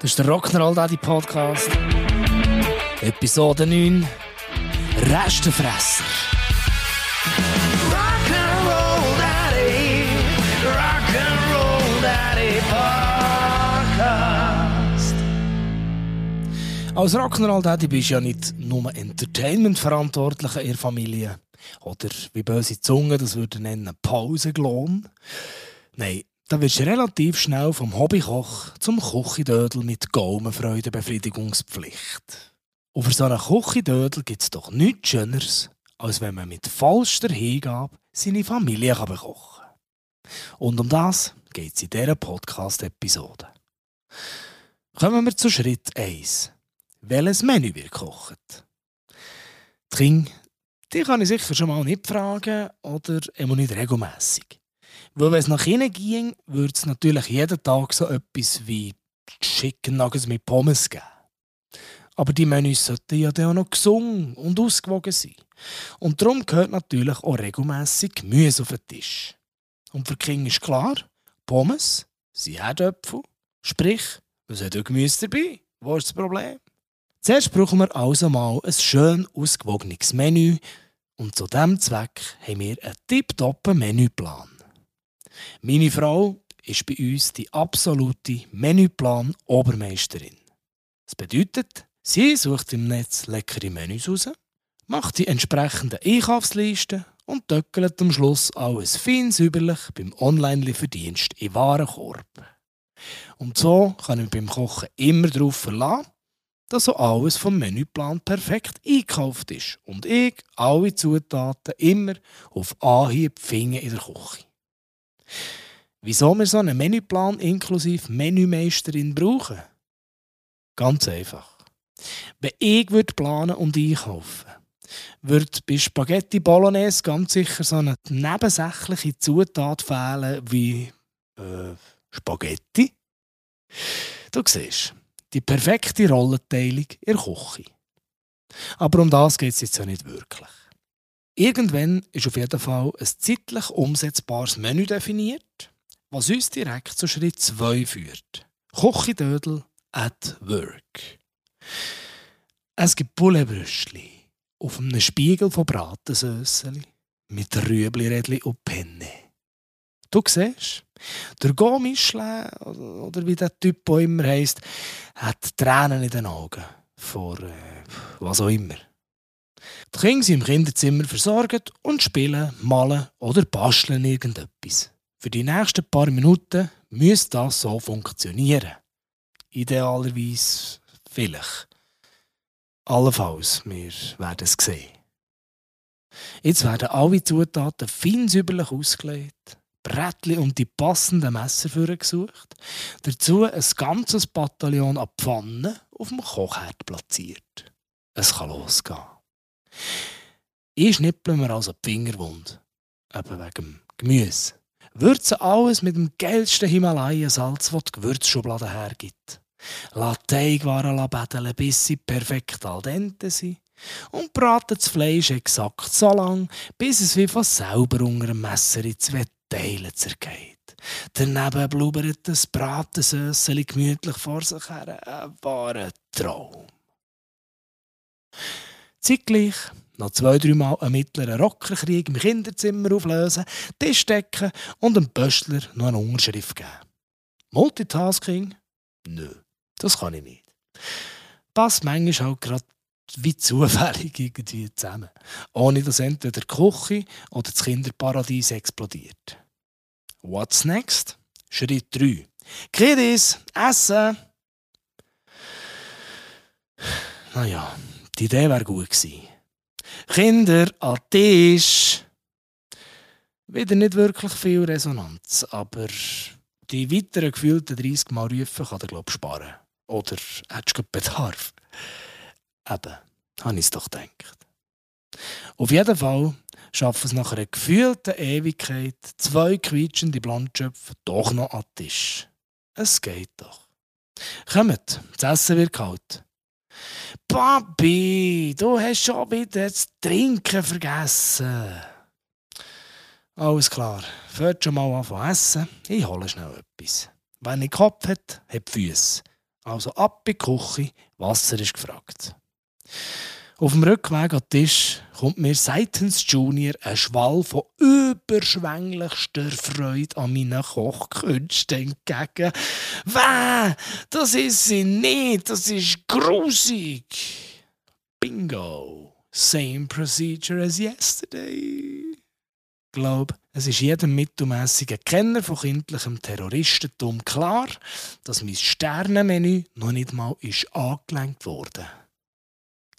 Das ist der Rock'n'Roll Daddy Podcast. Episode 9. Restenfresser. Rock'n'Roll Daddy. Rock'n'Roll Daddy Podcast. Als Rock'n'Roll Daddy bist du ja nicht nur Entertainment-Verantwortlicher in der Familie. Oder wie böse Zunge das würde nennen, Pausenlohn. Nein, da wirst du relativ schnell vom Hobbykoch zum Kuchidödel mit Gaumenfreude-Befriedigungspflicht. Und für so einen Kuchidödel gibt es doch nichts Schöneres, als wenn man mit vollster Hingabe seine Familie kann bekochen kann. Und um das geht es in dieser Podcast-Episode. Kommen wir zu Schritt 1. Welches Menü wird gekocht? Die Kinder, die kann ich sicher schon mal nicht fragen oder immer nicht regelmässig. Weil wenn es nach innen ging, würde es natürlich jeden Tag so etwas wie Chicken Nuggets mit Pommes geben. Aber die Menüs sollten ja dann auch noch gesungen und ausgewogen sein. Und darum gehört natürlich auch regelmässig Gemüse auf den Tisch. Und für King ist klar, Pommes sind Herdöpfel. Sprich, es hat auch Gemüse dabei. Wo ist das Problem? Zuerst brauchen wir also mal ein schön ausgewogenes Menü. Und zu diesem Zweck haben wir einen tipptoppen Menüplan. Meine Frau ist bei uns die absolute Menüplan-Obermeisterin. Das bedeutet, sie sucht im Netz leckere Menüs raus, macht die entsprechenden Einkaufslisten und töckelt am Schluss alles fein säuberlich beim Online-Lieferdienst in Warenkorb. Und so kann ich beim Kochen immer darauf verlassen, dass so alles vom Menüplan perfekt eingekauft ist und ich alle Zutaten immer auf Anhieb finde in der Küche. Wieso wir so einen Menüplan inklusive Menümeisterin brauchen? Ganz einfach. Wenn ich würde planen und einkaufen würde bei Spaghetti Bolognese ganz sicher so eine nebensächliche Zutat fehlen wie äh, Spaghetti. Du siehst, die perfekte Rollenteilung in der Küche. Aber um das geht es jetzt ja nicht wirklich. Irgendwann ist auf jeden Fall ein zeitlich umsetzbares Menü definiert, was uns direkt zu Schritt 2 führt. Küchendödel at Work. Es gibt Pouletbrüschli auf einem Spiegel von Bratensösseli mit Rüeblirädli und Penne. Du siehst, der Go Michelin, oder wie der Typ auch immer heisst, hat Tränen in den Augen. Vor äh, was auch immer. Die Kinder sind im Kinderzimmer versorgt und spielen, malen oder basteln irgendetwas. Für die nächsten paar Minuten müsste das so funktionieren. Idealerweise vielleicht. Allenfalls, wir werden es sehen. Jetzt werden alle Zutaten fein säuberlich ausgelegt, Brettli und die passenden Messer gesucht, dazu ein ganzes Bataillon an Pfannen auf dem Kochherd platziert. Es kann losgehen. Ich schnippel mir also die Finger wund. Eben wegen dem Gemüse. Würze alles mit dem geilsten Himalaya-Salz, das die Gewürzschublade hergibt. Lass Teigwaren bädeln, bis sie perfekt al dente sind. Und brate das Fleisch exakt so lang, bis es wie von selber unter dem Messer in zwei Teile zergeht. Daneben blubbert das Bratensösseli gemütlich vor sich her. Ein wahrer Traum. Zeitgleich noch zwei, dreimal einen mittleren Rockerkrieg im Kinderzimmer auflösen, Tisch decken und dem Pöstler noch eine Unterschrift geben. Multitasking? Nö, das kann ich nicht. Passt manchmal halt gerade wie zufällig irgendwie zusammen. Ohne dass entweder die Küche oder das Kinderparadies explodiert. What's next? Schritt 3. Kiddies, essen! Naja, die Idee wäre gut gewesen. Kinder an Tisch. Wieder nicht wirklich viel Resonanz, aber die weiteren gefühlten 30 Mal rufen kann der glaube sparen. Oder hättest du Bedarf? Eben, habe ich es doch gedacht. Auf jeden Fall schaffen es nach einer gefühlten Ewigkeit zwei quietschende Blondschöpfe doch noch an den Tisch. Es geht doch. Kommt, das Essen wird kalt. Papi, du hast schon wieder das Trinken vergessen. Alles klar, fährt schon mal an zu essen. Ich hole schnell etwas. Wenn ich Kopf hat, hat Füße. Also ab in die Küche, Wasser ist gefragt. Auf dem Rückweg an den Tisch kommt mir seitens Junior ein Schwall von überschwänglichster Freude an meinen Kochkünsten entgegen. Wäh, das ist sie nicht, das ist grusig. Bingo. Same procedure as yesterday. Glaub, es ist jedem mittelmässigen Kenner von kindlichem Terroristentum klar, dass mein Sternenmenü noch nicht mal ist angelenkt wurde.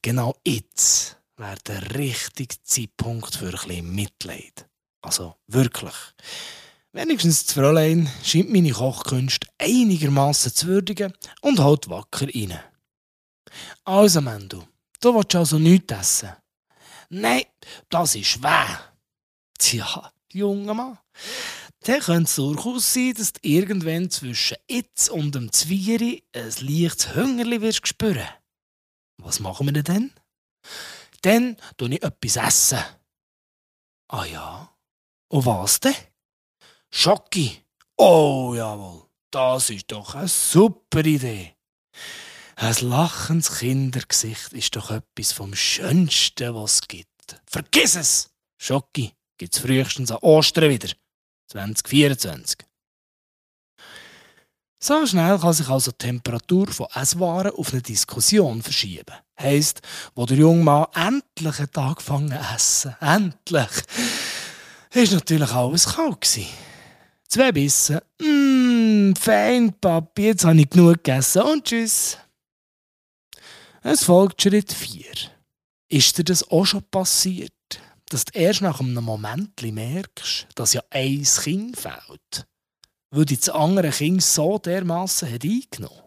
Genau jetzt wäre der richtige Zeitpunkt für ein bisschen Mitleid. Also wirklich. Wenigstens das Fräulein scheint meine Kochkünste einigermaßen zu würdigen und haut wacker rein. Also, Mendo, du willst also nichts essen? Nein, das ist weh. Tja, junger Mann. Dann könnte es durchaus sein, dass du irgendwann zwischen jetzt und dem Zwieri ein leichtes Hüngerli wirst spüren. Was machen wir denn dann? Dann tue ich etwas essen. Ah ja. Und was denn? Schocki. Oh jawohl, das ist doch eine super Idee. Ein lachendes Kindergesicht ist doch etwas vom Schönsten, was es gibt. Vergiss es! Schocki es frühestens an Ostern wieder. 2024. So schnell kann sich also die Temperatur von Esswaren auf eine Diskussion verschieben. Heisst, wo der junge Mann endlich Tag angefangen essen. Endlich! Ist natürlich alles kalt. Zwei Bissen. Mmm, fein, Papi, jetzt habe ich genug gegessen und tschüss. Es folgt Schritt 4. Ist dir das auch schon passiert? Dass du erst nach einem Moment merkst, dass ja ein Kind fehlt? Weil die das andere Kind so dermassen hat eingenommen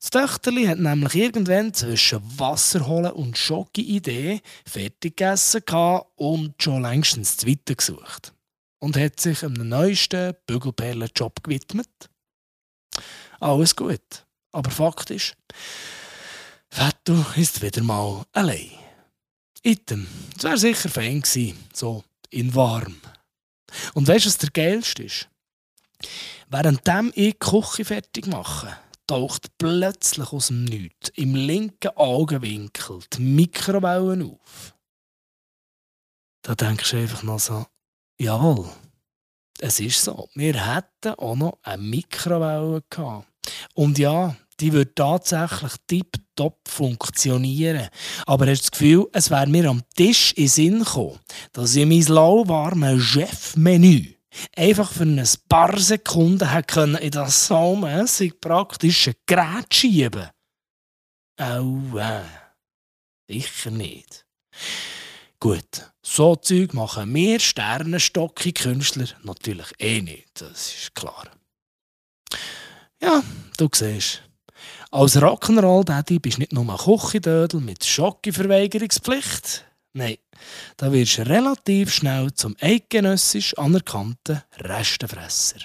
Das Töchterli hat nämlich irgendwann zwischen Wasser holen und Schocke-Idee fertig gegessen und schon längstens das Zweite gesucht. Und hat sich einem neuesten Bügelperlenjob gewidmet. Alles gut. Aber Fakt ist, Fetto ist wieder mal allein. Item, es wäre sicher fein gewesen, so in warm. Und weißt du, was der geilste ist? Währenddem ich die Küche fertig mache, taucht plötzlich aus dem Nichts im linken Augenwinkel die Mikrowelle auf. Da denkst du einfach noch so, jawohl, es ist so. Wir hätten auch noch eine Mikrowelle gehabt. Und ja, die würde tatsächlich tiptop funktionieren. Aber hast du das Gefühl, es wäre mir am Tisch in Sinn gekommen, dass ich mein lauwarmes Chefmenü einfach für ein paar Sekunden können in das so mässig praktische Gerät schieben. Oh, äh, sicher nicht. Gut, so Zeug machen wir Sternenstocki-Künstler natürlich eh nicht, das ist klar. Ja, du siehst. Als Rock'n'Roll-Daddy bist du nicht nur ein Küchendödel mit Schocki-Verweigerungspflicht. Nein, da wirst du relativ schnell zum eidgenössisch anerkannten Restenfresser.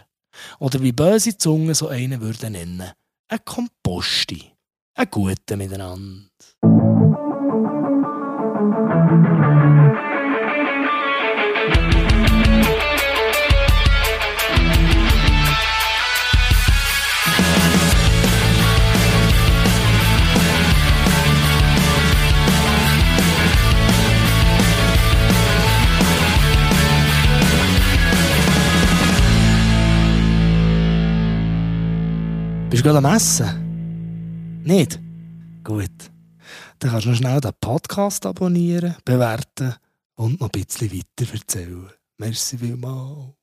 Oder wie böse Zungen so einen würden nennen, ein Komposti. Ein guter miteinander. Bist du gerade am Essen? Nicht? Gut. Dann kannst du noch schnell den Podcast abonnieren, bewerten und noch ein bisschen weiter erzählen. Merci vielmals.